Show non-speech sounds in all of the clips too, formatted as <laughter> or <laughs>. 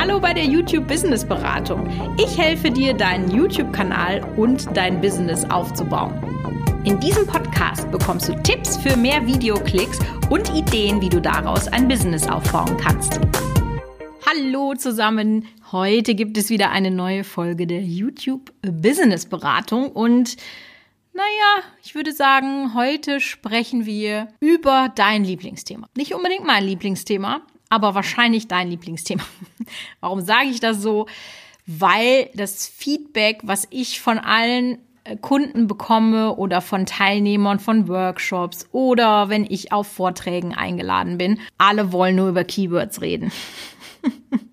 Hallo bei der YouTube Business Beratung. Ich helfe dir, deinen YouTube-Kanal und dein Business aufzubauen. In diesem Podcast bekommst du Tipps für mehr Videoklicks und Ideen, wie du daraus ein Business aufbauen kannst. Hallo zusammen. Heute gibt es wieder eine neue Folge der YouTube Business Beratung und naja, ich würde sagen, heute sprechen wir über dein Lieblingsthema. Nicht unbedingt mein Lieblingsthema, aber wahrscheinlich dein Lieblingsthema. <laughs> Warum sage ich das so? Weil das Feedback, was ich von allen äh, Kunden bekomme oder von Teilnehmern von Workshops oder wenn ich auf Vorträgen eingeladen bin, alle wollen nur über Keywords reden. <laughs>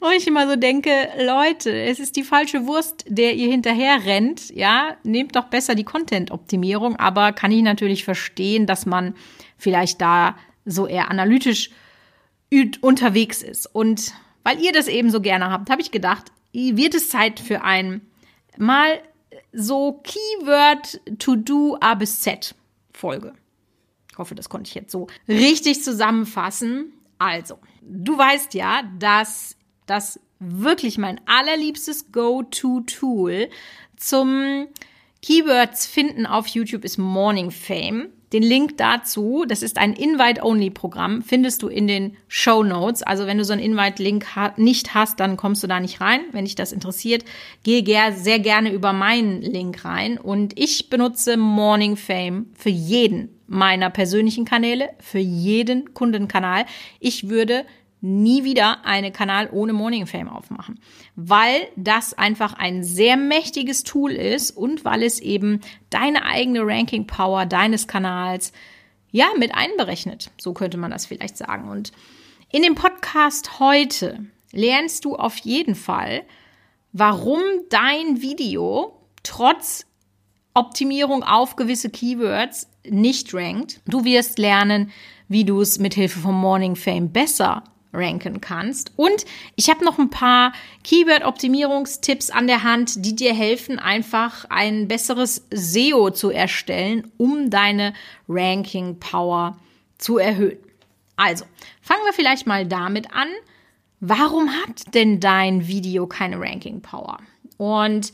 Und ich immer so denke, Leute, es ist die falsche Wurst, der ihr hinterher rennt. Ja, nehmt doch besser die Content-Optimierung. Aber kann ich natürlich verstehen, dass man vielleicht da so eher analytisch unterwegs ist. Und weil ihr das eben so gerne habt, habe ich gedacht, wird es Zeit für ein mal so Keyword to do A bis Z Folge. Ich hoffe, das konnte ich jetzt so richtig zusammenfassen. Also, du weißt ja, dass das wirklich mein allerliebstes Go-To-Tool zum Keywords finden auf YouTube ist Morning Fame. Den Link dazu, das ist ein Invite-Only-Programm, findest du in den Show Notes. Also wenn du so einen Invite-Link ha nicht hast, dann kommst du da nicht rein. Wenn dich das interessiert, gehe ger sehr gerne über meinen Link rein. Und ich benutze Morning Fame für jeden meiner persönlichen Kanäle, für jeden Kundenkanal. Ich würde nie wieder einen Kanal ohne Morning Fame aufmachen, weil das einfach ein sehr mächtiges Tool ist und weil es eben deine eigene Ranking Power deines Kanals ja mit einberechnet. So könnte man das vielleicht sagen. Und in dem Podcast heute lernst du auf jeden Fall, warum dein Video trotz Optimierung auf gewisse Keywords nicht rankt. Du wirst lernen, wie du es mit Hilfe von Morning Fame besser ranken kannst. Und ich habe noch ein paar Keyword-Optimierungstipps an der Hand, die dir helfen, einfach ein besseres SEO zu erstellen, um deine Ranking-Power zu erhöhen. Also, fangen wir vielleicht mal damit an. Warum hat denn dein Video keine Ranking-Power? Und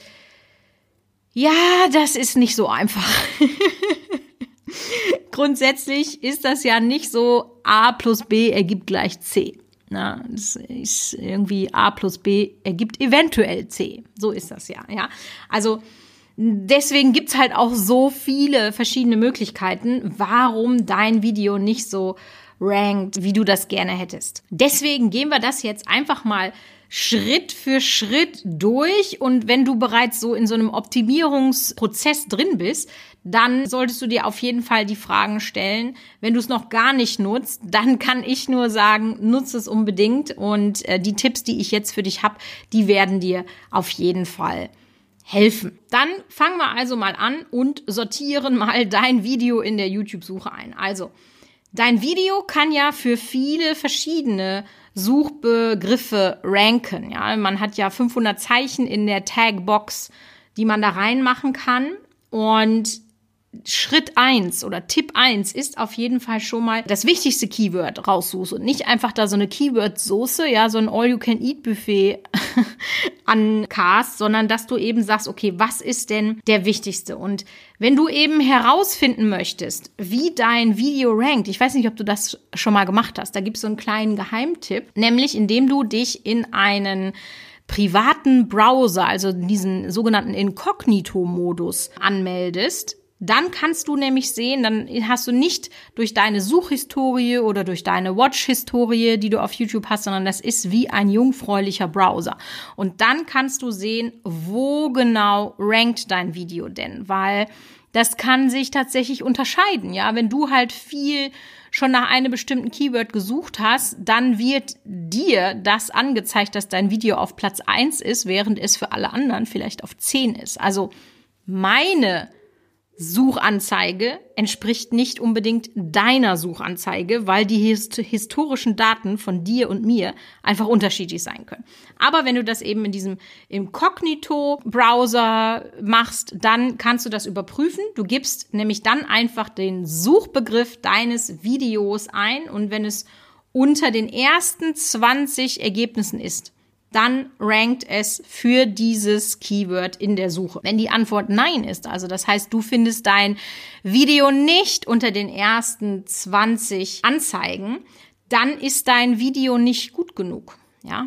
ja, das ist nicht so einfach. <laughs> Grundsätzlich ist das ja nicht so A plus B ergibt gleich C. Na, das ist irgendwie A plus B ergibt eventuell C. So ist das ja, ja. Also deswegen gibt's halt auch so viele verschiedene Möglichkeiten, warum dein Video nicht so rankt, wie du das gerne hättest. Deswegen gehen wir das jetzt einfach mal Schritt für Schritt durch. Und wenn du bereits so in so einem Optimierungsprozess drin bist, dann solltest du dir auf jeden Fall die Fragen stellen. Wenn du es noch gar nicht nutzt, dann kann ich nur sagen, nutze es unbedingt. Und äh, die Tipps, die ich jetzt für dich habe, die werden dir auf jeden Fall helfen. Dann fangen wir also mal an und sortieren mal dein Video in der YouTube-Suche ein. Also, dein Video kann ja für viele verschiedene Suchbegriffe ranken. Ja, man hat ja 500 Zeichen in der Tagbox, die man da reinmachen kann. Und Schritt eins oder Tipp eins ist auf jeden Fall schon mal das wichtigste Keyword raussuchst und nicht einfach da so eine Keyword-Soße, ja, so ein All-You-Can-Eat-Buffet <laughs> ancast, sondern dass du eben sagst, okay, was ist denn der wichtigste? Und wenn du eben herausfinden möchtest, wie dein Video rankt, ich weiß nicht, ob du das schon mal gemacht hast, da gibt es so einen kleinen Geheimtipp, nämlich indem du dich in einen privaten Browser, also diesen sogenannten Inkognito-Modus anmeldest, dann kannst du nämlich sehen, dann hast du nicht durch deine Suchhistorie oder durch deine Watch-Historie, die du auf YouTube hast, sondern das ist wie ein jungfräulicher Browser. Und dann kannst du sehen, wo genau rankt dein Video denn, weil das kann sich tatsächlich unterscheiden. Ja, wenn du halt viel schon nach einem bestimmten Keyword gesucht hast, dann wird dir das angezeigt, dass dein Video auf Platz eins ist, während es für alle anderen vielleicht auf zehn ist. Also meine Suchanzeige entspricht nicht unbedingt deiner Suchanzeige, weil die hist historischen Daten von dir und mir einfach unterschiedlich sein können. Aber wenn du das eben in diesem Inkognito-Browser machst, dann kannst du das überprüfen. Du gibst nämlich dann einfach den Suchbegriff deines Videos ein und wenn es unter den ersten 20 Ergebnissen ist, dann rankt es für dieses Keyword in der Suche. Wenn die Antwort Nein ist, also das heißt, du findest dein Video nicht unter den ersten 20 Anzeigen, dann ist dein Video nicht gut genug. Ja,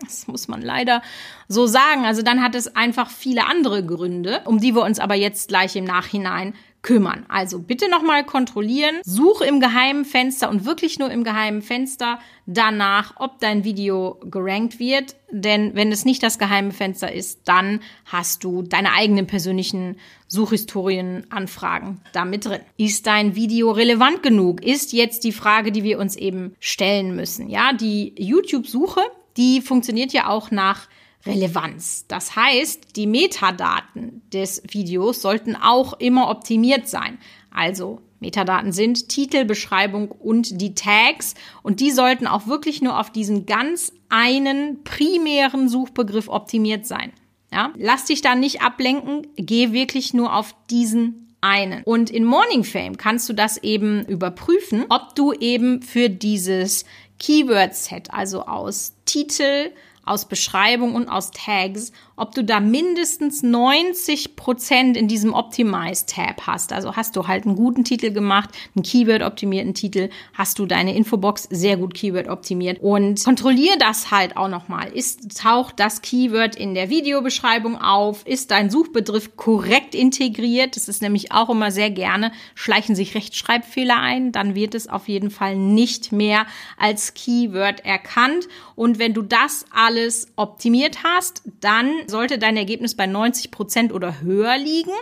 das muss man leider so sagen. Also dann hat es einfach viele andere Gründe, um die wir uns aber jetzt gleich im Nachhinein kümmern. Also bitte nochmal kontrollieren, suche im geheimen Fenster und wirklich nur im geheimen Fenster danach, ob dein Video gerankt wird. Denn wenn es nicht das geheime Fenster ist, dann hast du deine eigenen persönlichen Suchhistorienanfragen damit drin. Ist dein Video relevant genug? Ist jetzt die Frage, die wir uns eben stellen müssen. Ja, die YouTube-Suche, die funktioniert ja auch nach Relevanz. Das heißt, die Metadaten des Videos sollten auch immer optimiert sein. Also Metadaten sind Titel, Beschreibung und die Tags und die sollten auch wirklich nur auf diesen ganz einen primären Suchbegriff optimiert sein. Ja? Lass dich da nicht ablenken, geh wirklich nur auf diesen einen. Und in Morning Fame kannst du das eben überprüfen, ob du eben für dieses Keyword Set, also aus Titel, aus Beschreibung und aus Tags, ob du da mindestens 90 Prozent in diesem Optimize Tab hast. Also hast du halt einen guten Titel gemacht, einen Keyword optimierten Titel, hast du deine Infobox sehr gut Keyword optimiert und kontrollier das halt auch nochmal. Ist, taucht das Keyword in der Videobeschreibung auf? Ist dein Suchbegriff korrekt integriert? Das ist nämlich auch immer sehr gerne, schleichen sich Rechtschreibfehler ein, dann wird es auf jeden Fall nicht mehr als Keyword erkannt. Und wenn du das alles optimiert hast, dann sollte dein Ergebnis bei 90 Prozent oder höher liegen.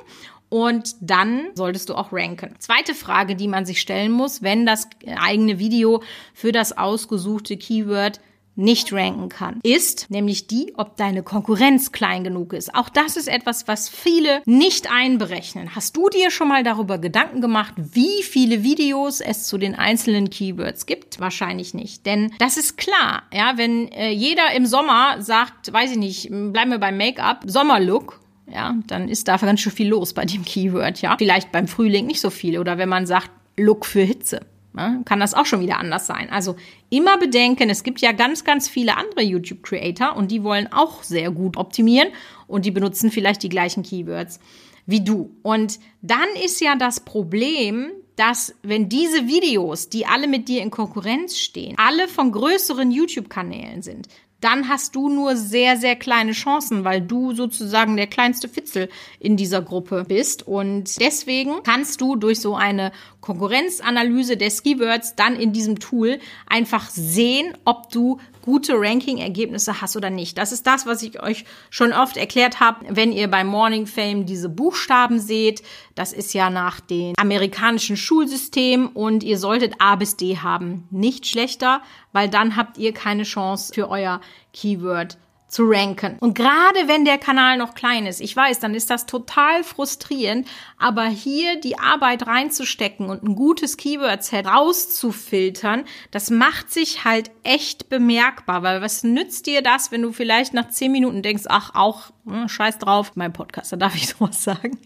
Und dann solltest du auch ranken. Zweite Frage, die man sich stellen muss, wenn das eigene Video für das ausgesuchte Keyword nicht ranken kann, ist nämlich die, ob deine Konkurrenz klein genug ist. Auch das ist etwas, was viele nicht einberechnen. Hast du dir schon mal darüber Gedanken gemacht, wie viele Videos es zu den einzelnen Keywords gibt? Wahrscheinlich nicht, denn das ist klar. Ja, wenn äh, jeder im Sommer sagt, weiß ich nicht, bleiben wir beim Make-up, Sommerlook, ja, dann ist da ganz schön viel los bei dem Keyword, ja. Vielleicht beim Frühling nicht so viel oder wenn man sagt, Look für Hitze ne, kann das auch schon wieder anders sein. Also immer bedenken, es gibt ja ganz, ganz viele andere YouTube-Creator und die wollen auch sehr gut optimieren und die benutzen vielleicht die gleichen Keywords wie du. Und dann ist ja das Problem, dass wenn diese Videos, die alle mit dir in Konkurrenz stehen, alle von größeren YouTube-Kanälen sind, dann hast du nur sehr, sehr kleine Chancen, weil du sozusagen der kleinste Fitzel in dieser Gruppe bist. Und deswegen kannst du durch so eine Konkurrenzanalyse der Keywords dann in diesem Tool einfach sehen, ob du gute Ranking-Ergebnisse hast oder nicht. Das ist das, was ich euch schon oft erklärt habe, wenn ihr bei Morning Fame diese Buchstaben seht. Das ist ja nach dem amerikanischen Schulsystem und ihr solltet A bis D haben. Nicht schlechter, weil dann habt ihr keine Chance für euer Keyword zu ranken. Und gerade wenn der Kanal noch klein ist, ich weiß, dann ist das total frustrierend, aber hier die Arbeit reinzustecken und ein gutes Keyword-Set rauszufiltern, das macht sich halt echt bemerkbar, weil was nützt dir das, wenn du vielleicht nach zehn Minuten denkst, ach, auch scheiß drauf, mein Podcast, da <laughs> darf ich sowas sagen.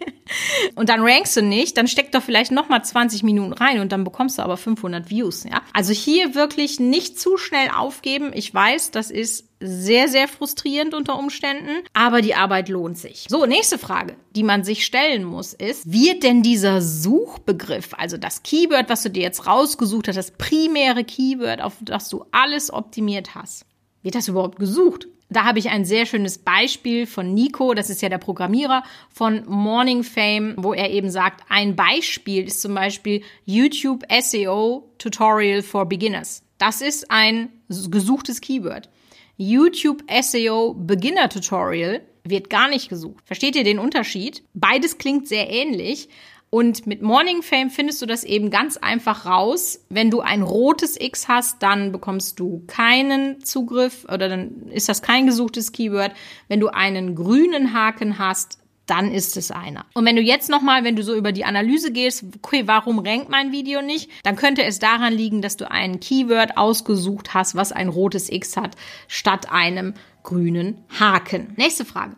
Und dann rankst du nicht, dann steck doch vielleicht noch mal 20 Minuten rein und dann bekommst du aber 500 Views, ja. Also hier wirklich nicht zu schnell aufgeben. Ich weiß, das ist sehr, sehr frustrierend unter Umständen, aber die Arbeit lohnt sich. So, nächste Frage, die man sich stellen muss, ist, wird denn dieser Suchbegriff, also das Keyword, was du dir jetzt rausgesucht hast, das primäre Keyword, auf das du alles optimiert hast, wird das überhaupt gesucht? Da habe ich ein sehr schönes Beispiel von Nico, das ist ja der Programmierer von Morning Fame, wo er eben sagt, ein Beispiel ist zum Beispiel YouTube SEO Tutorial for Beginners. Das ist ein gesuchtes Keyword. YouTube SEO Beginner Tutorial wird gar nicht gesucht. Versteht ihr den Unterschied? Beides klingt sehr ähnlich. Und mit Morning Fame findest du das eben ganz einfach raus. Wenn du ein rotes X hast, dann bekommst du keinen Zugriff oder dann ist das kein gesuchtes Keyword. Wenn du einen grünen Haken hast, dann ist es einer. Und wenn du jetzt nochmal, wenn du so über die Analyse gehst, okay, warum rankt mein Video nicht, dann könnte es daran liegen, dass du ein Keyword ausgesucht hast, was ein rotes X hat, statt einem grünen Haken. Nächste Frage.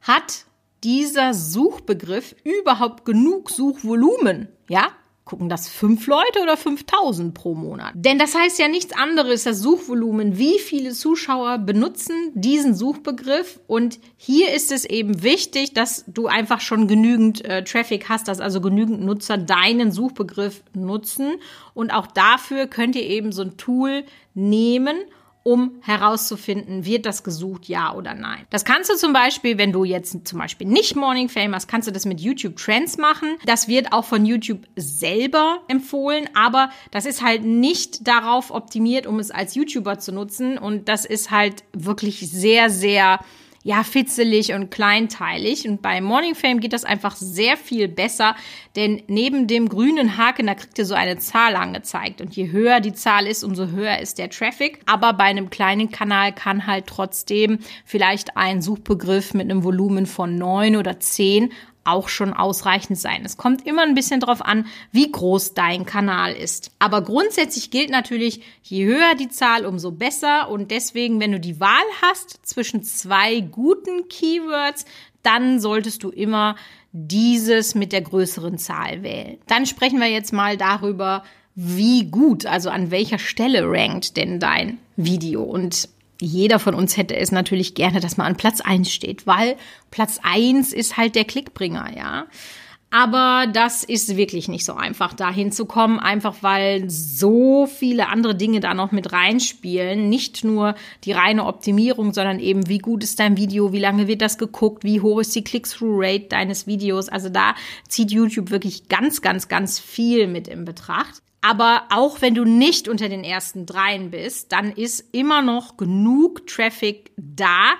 Hat dieser Suchbegriff überhaupt genug Suchvolumen? Ja? Gucken das fünf Leute oder 5000 pro Monat? Denn das heißt ja nichts anderes, das Suchvolumen, wie viele Zuschauer benutzen diesen Suchbegriff. Und hier ist es eben wichtig, dass du einfach schon genügend äh, Traffic hast, dass also genügend Nutzer deinen Suchbegriff nutzen. Und auch dafür könnt ihr eben so ein Tool nehmen um herauszufinden, wird das gesucht, ja oder nein. Das kannst du zum Beispiel, wenn du jetzt zum Beispiel nicht Morning Fame hast, kannst du das mit YouTube Trends machen. Das wird auch von YouTube selber empfohlen, aber das ist halt nicht darauf optimiert, um es als YouTuber zu nutzen. Und das ist halt wirklich sehr, sehr ja, fitzelig und kleinteilig. Und bei Morning Fame geht das einfach sehr viel besser, denn neben dem grünen Haken, da kriegt ihr so eine Zahl angezeigt. Und je höher die Zahl ist, umso höher ist der Traffic. Aber bei einem kleinen Kanal kann halt trotzdem vielleicht ein Suchbegriff mit einem Volumen von neun oder zehn auch schon ausreichend sein. Es kommt immer ein bisschen drauf an, wie groß dein Kanal ist. Aber grundsätzlich gilt natürlich, je höher die Zahl, umso besser. Und deswegen, wenn du die Wahl hast zwischen zwei guten Keywords, dann solltest du immer dieses mit der größeren Zahl wählen. Dann sprechen wir jetzt mal darüber, wie gut, also an welcher Stelle rankt denn dein Video. Und jeder von uns hätte es natürlich gerne, dass man an Platz eins steht, weil Platz eins ist halt der Klickbringer, ja. Aber das ist wirklich nicht so einfach, da hinzukommen, einfach weil so viele andere Dinge da noch mit reinspielen. Nicht nur die reine Optimierung, sondern eben, wie gut ist dein Video, wie lange wird das geguckt, wie hoch ist die Click-Through-Rate deines Videos. Also da zieht YouTube wirklich ganz, ganz, ganz viel mit in Betracht. Aber auch wenn du nicht unter den ersten dreien bist, dann ist immer noch genug Traffic da.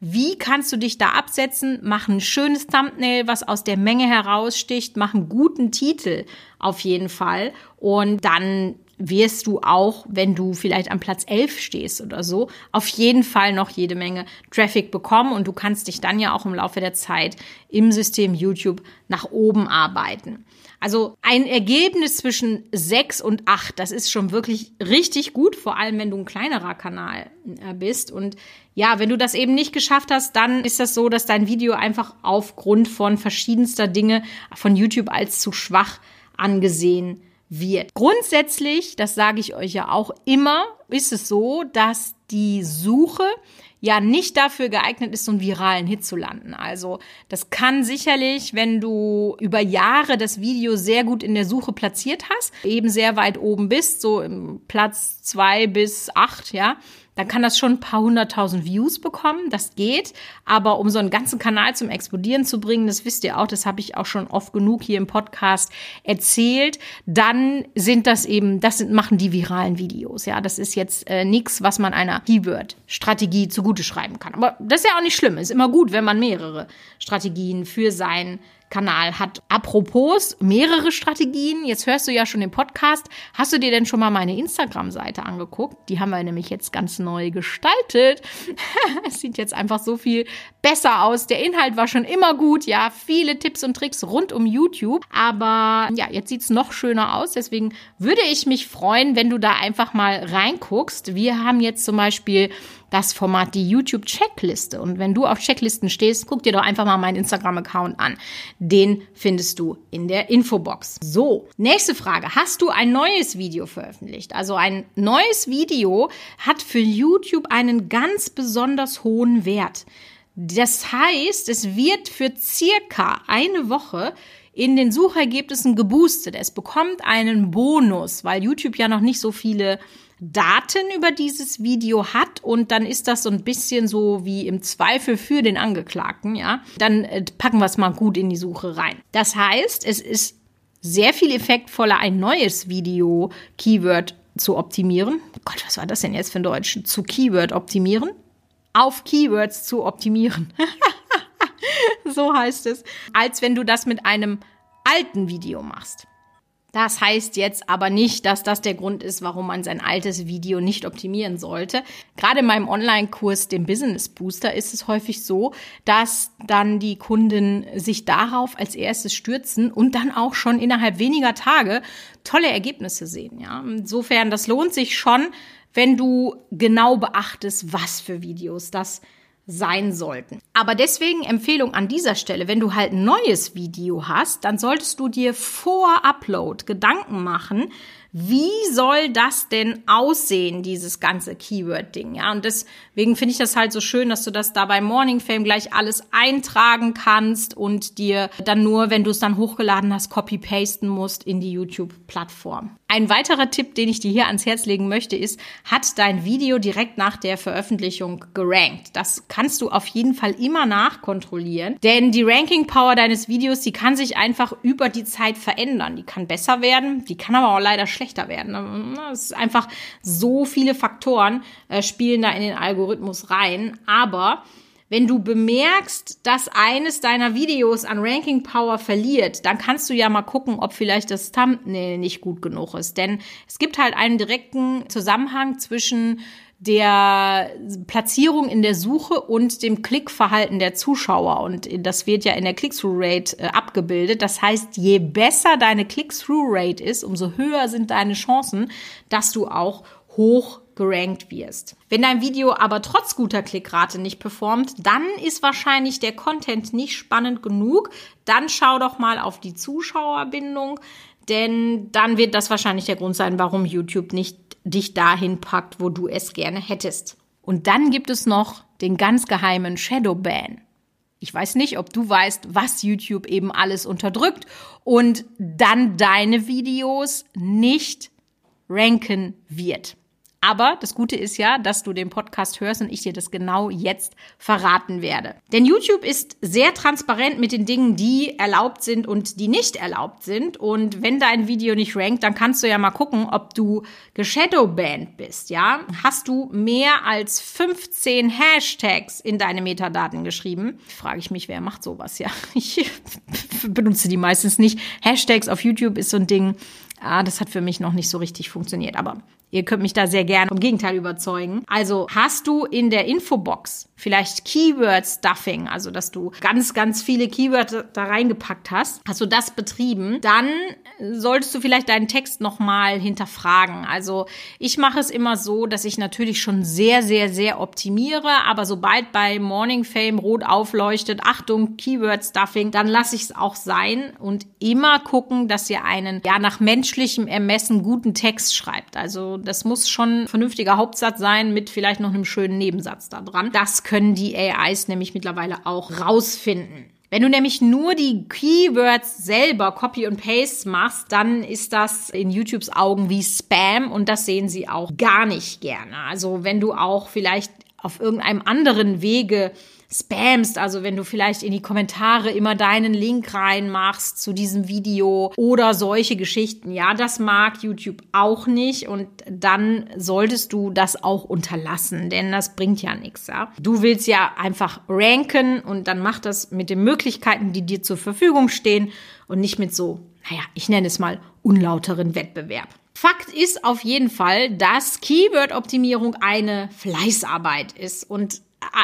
Wie kannst du dich da absetzen? Mach ein schönes Thumbnail, was aus der Menge heraussticht. Mach einen guten Titel auf jeden Fall. Und dann wirst du auch, wenn du vielleicht am Platz 11 stehst oder so, auf jeden Fall noch jede Menge Traffic bekommen und du kannst dich dann ja auch im Laufe der Zeit im System YouTube nach oben arbeiten. Also ein Ergebnis zwischen sechs und acht, das ist schon wirklich richtig gut, vor allem wenn du ein kleinerer Kanal äh, bist. Und ja, wenn du das eben nicht geschafft hast, dann ist das so, dass dein Video einfach aufgrund von verschiedenster Dinge von YouTube als zu schwach angesehen wird. Grundsätzlich, das sage ich euch ja auch immer, ist es so, dass die Suche ja nicht dafür geeignet ist, so einen viralen Hit zu landen. Also das kann sicherlich, wenn du über Jahre das Video sehr gut in der Suche platziert hast, eben sehr weit oben bist, so im Platz zwei bis acht, ja, dann kann das schon ein paar hunderttausend Views bekommen. Das geht. Aber um so einen ganzen Kanal zum Explodieren zu bringen, das wisst ihr auch, das habe ich auch schon oft genug hier im Podcast erzählt, dann sind das eben, das sind, machen die viralen Videos. Ja, das ist jetzt äh, nichts, was man einer Keyword-Strategie zugute schreiben kann. Aber das ist ja auch nicht schlimm. Ist immer gut, wenn man mehrere Strategien für sein Kanal hat. Apropos mehrere Strategien, jetzt hörst du ja schon den Podcast. Hast du dir denn schon mal meine Instagram-Seite angeguckt? Die haben wir nämlich jetzt ganz neu gestaltet. es <laughs> sieht jetzt einfach so viel besser aus. Der Inhalt war schon immer gut, ja, viele Tipps und Tricks rund um YouTube. Aber ja, jetzt sieht's noch schöner aus. Deswegen würde ich mich freuen, wenn du da einfach mal reinguckst. Wir haben jetzt zum Beispiel das Format, die YouTube-Checkliste. Und wenn du auf Checklisten stehst, guck dir doch einfach mal meinen Instagram-Account an. Den findest du in der Infobox. So, nächste Frage. Hast du ein neues Video veröffentlicht? Also ein neues Video hat für YouTube einen ganz besonders hohen Wert. Das heißt, es wird für circa eine Woche in den Suchergebnissen geboostet. Es bekommt einen Bonus, weil YouTube ja noch nicht so viele Daten über dieses Video hat und dann ist das so ein bisschen so wie im Zweifel für den Angeklagten, ja, dann äh, packen wir es mal gut in die Suche rein. Das heißt, es ist sehr viel effektvoller, ein neues Video-Keyword zu optimieren. Gott, was war das denn jetzt für ein Deutsch? Zu Keyword optimieren? Auf Keywords zu optimieren. <laughs> so heißt es. Als wenn du das mit einem alten Video machst. Das heißt jetzt aber nicht, dass das der Grund ist, warum man sein altes Video nicht optimieren sollte. Gerade in meinem Online-Kurs, dem Business Booster, ist es häufig so, dass dann die Kunden sich darauf als erstes stürzen und dann auch schon innerhalb weniger Tage tolle Ergebnisse sehen. Ja, insofern, das lohnt sich schon, wenn du genau beachtest, was für Videos das sein sollten. Aber deswegen Empfehlung an dieser Stelle, wenn du halt ein neues Video hast, dann solltest du dir vor Upload Gedanken machen, wie soll das denn aussehen, dieses ganze Keyword-Ding? Ja, und deswegen finde ich das halt so schön, dass du das da bei Morning Fame gleich alles eintragen kannst und dir dann nur, wenn du es dann hochgeladen hast, copy-pasten musst in die YouTube-Plattform. Ein weiterer Tipp, den ich dir hier ans Herz legen möchte, ist, hat dein Video direkt nach der Veröffentlichung gerankt? Das kannst du auf jeden Fall immer nachkontrollieren, denn die Ranking Power deines Videos, die kann sich einfach über die Zeit verändern. Die kann besser werden, die kann aber auch leider schlechter werden. Es ist einfach so viele Faktoren äh, spielen da in den Algorithmus rein. Aber wenn du bemerkst, dass eines deiner Videos an Ranking Power verliert, dann kannst du ja mal gucken, ob vielleicht das Thumbnail nicht gut genug ist. Denn es gibt halt einen direkten Zusammenhang zwischen der Platzierung in der Suche und dem Klickverhalten der Zuschauer. Und das wird ja in der Click-Through-Rate äh, abgebildet. Das heißt, je besser deine Click-Through-Rate ist, umso höher sind deine Chancen, dass du auch hoch gerankt wirst. Wenn dein Video aber trotz guter Klickrate nicht performt, dann ist wahrscheinlich der Content nicht spannend genug. Dann schau doch mal auf die Zuschauerbindung, denn dann wird das wahrscheinlich der Grund sein, warum YouTube nicht dich dahin packt, wo du es gerne hättest. Und dann gibt es noch den ganz geheimen Shadowban. Ich weiß nicht, ob du weißt, was YouTube eben alles unterdrückt und dann deine Videos nicht ranken wird. Aber das Gute ist ja, dass du den Podcast hörst und ich dir das genau jetzt verraten werde. Denn YouTube ist sehr transparent mit den Dingen, die erlaubt sind und die nicht erlaubt sind. Und wenn dein Video nicht rankt, dann kannst du ja mal gucken, ob du geshadowbanned bist, ja? Hast du mehr als 15 Hashtags in deine Metadaten geschrieben? Frage ich mich, wer macht sowas, ja? <laughs> Ich benutze die meistens nicht. Hashtags auf YouTube ist so ein Ding, ah, das hat für mich noch nicht so richtig funktioniert. Aber Ihr könnt mich da sehr gerne vom Gegenteil überzeugen. Also hast du in der Infobox vielleicht Keyword Stuffing, also dass du ganz, ganz viele Keywords da reingepackt hast, hast du das betrieben, dann solltest du vielleicht deinen Text nochmal hinterfragen. Also ich mache es immer so, dass ich natürlich schon sehr, sehr, sehr optimiere, aber sobald bei Morning Fame rot aufleuchtet, Achtung, Keyword Stuffing, dann lasse ich es auch sein und immer gucken, dass ihr einen, ja, nach menschlichem Ermessen guten Text schreibt. Also das muss schon ein vernünftiger Hauptsatz sein mit vielleicht noch einem schönen Nebensatz da dran. Das können die AIs nämlich mittlerweile auch rausfinden. Wenn du nämlich nur die Keywords selber Copy und Paste machst, dann ist das in YouTubes Augen wie Spam und das sehen sie auch gar nicht gerne. Also wenn du auch vielleicht auf irgendeinem anderen Wege spamst, also wenn du vielleicht in die Kommentare immer deinen Link reinmachst zu diesem Video oder solche Geschichten, ja, das mag YouTube auch nicht und dann solltest du das auch unterlassen, denn das bringt ja nichts, ja. Du willst ja einfach ranken und dann mach das mit den Möglichkeiten, die dir zur Verfügung stehen und nicht mit so, naja, ich nenne es mal unlauteren Wettbewerb. Fakt ist auf jeden Fall, dass Keyword-Optimierung eine Fleißarbeit ist und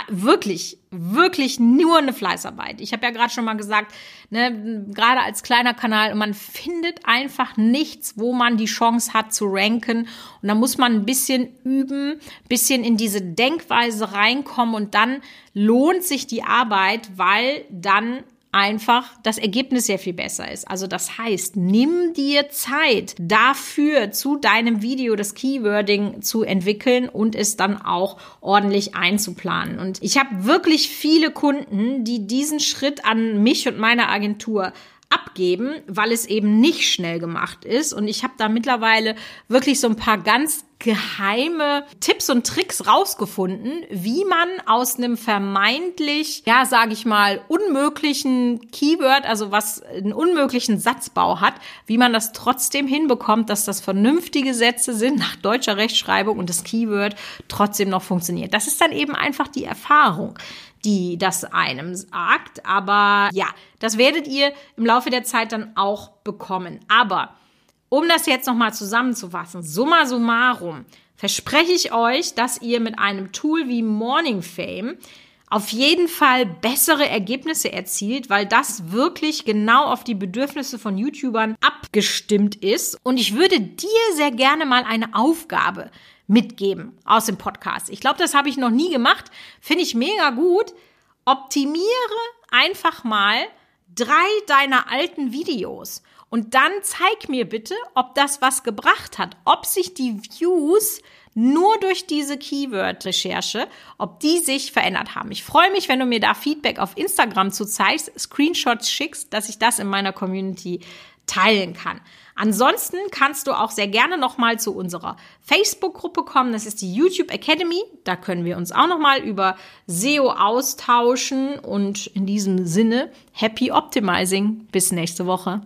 wirklich, wirklich nur eine Fleißarbeit. Ich habe ja gerade schon mal gesagt, ne, gerade als kleiner Kanal, man findet einfach nichts, wo man die Chance hat zu ranken. Und da muss man ein bisschen üben, bisschen in diese Denkweise reinkommen und dann lohnt sich die Arbeit, weil dann einfach das Ergebnis sehr viel besser ist. Also das heißt, nimm dir Zeit dafür, zu deinem Video das Keywording zu entwickeln und es dann auch ordentlich einzuplanen. Und ich habe wirklich viele Kunden, die diesen Schritt an mich und meine Agentur abgeben, weil es eben nicht schnell gemacht ist. Und ich habe da mittlerweile wirklich so ein paar ganz geheime Tipps und Tricks rausgefunden, wie man aus einem vermeintlich, ja, sage ich mal, unmöglichen Keyword, also was einen unmöglichen Satzbau hat, wie man das trotzdem hinbekommt, dass das vernünftige Sätze sind nach deutscher Rechtschreibung und das Keyword trotzdem noch funktioniert. Das ist dann eben einfach die Erfahrung die das einem sagt. Aber ja, das werdet ihr im Laufe der Zeit dann auch bekommen. Aber um das jetzt nochmal zusammenzufassen, summa summarum, verspreche ich euch, dass ihr mit einem Tool wie Morning Fame auf jeden Fall bessere Ergebnisse erzielt, weil das wirklich genau auf die Bedürfnisse von YouTubern abgestimmt ist. Und ich würde dir sehr gerne mal eine Aufgabe mitgeben aus dem Podcast. Ich glaube, das habe ich noch nie gemacht. Finde ich mega gut. Optimiere einfach mal drei deiner alten Videos und dann zeig mir bitte, ob das was gebracht hat, ob sich die Views nur durch diese Keyword-Recherche, ob die sich verändert haben. Ich freue mich, wenn du mir da Feedback auf Instagram zu zeigst, Screenshots schickst, dass ich das in meiner Community teilen kann. Ansonsten kannst du auch sehr gerne nochmal zu unserer Facebook-Gruppe kommen. Das ist die YouTube Academy. Da können wir uns auch nochmal über SEO austauschen. Und in diesem Sinne, happy optimizing. Bis nächste Woche.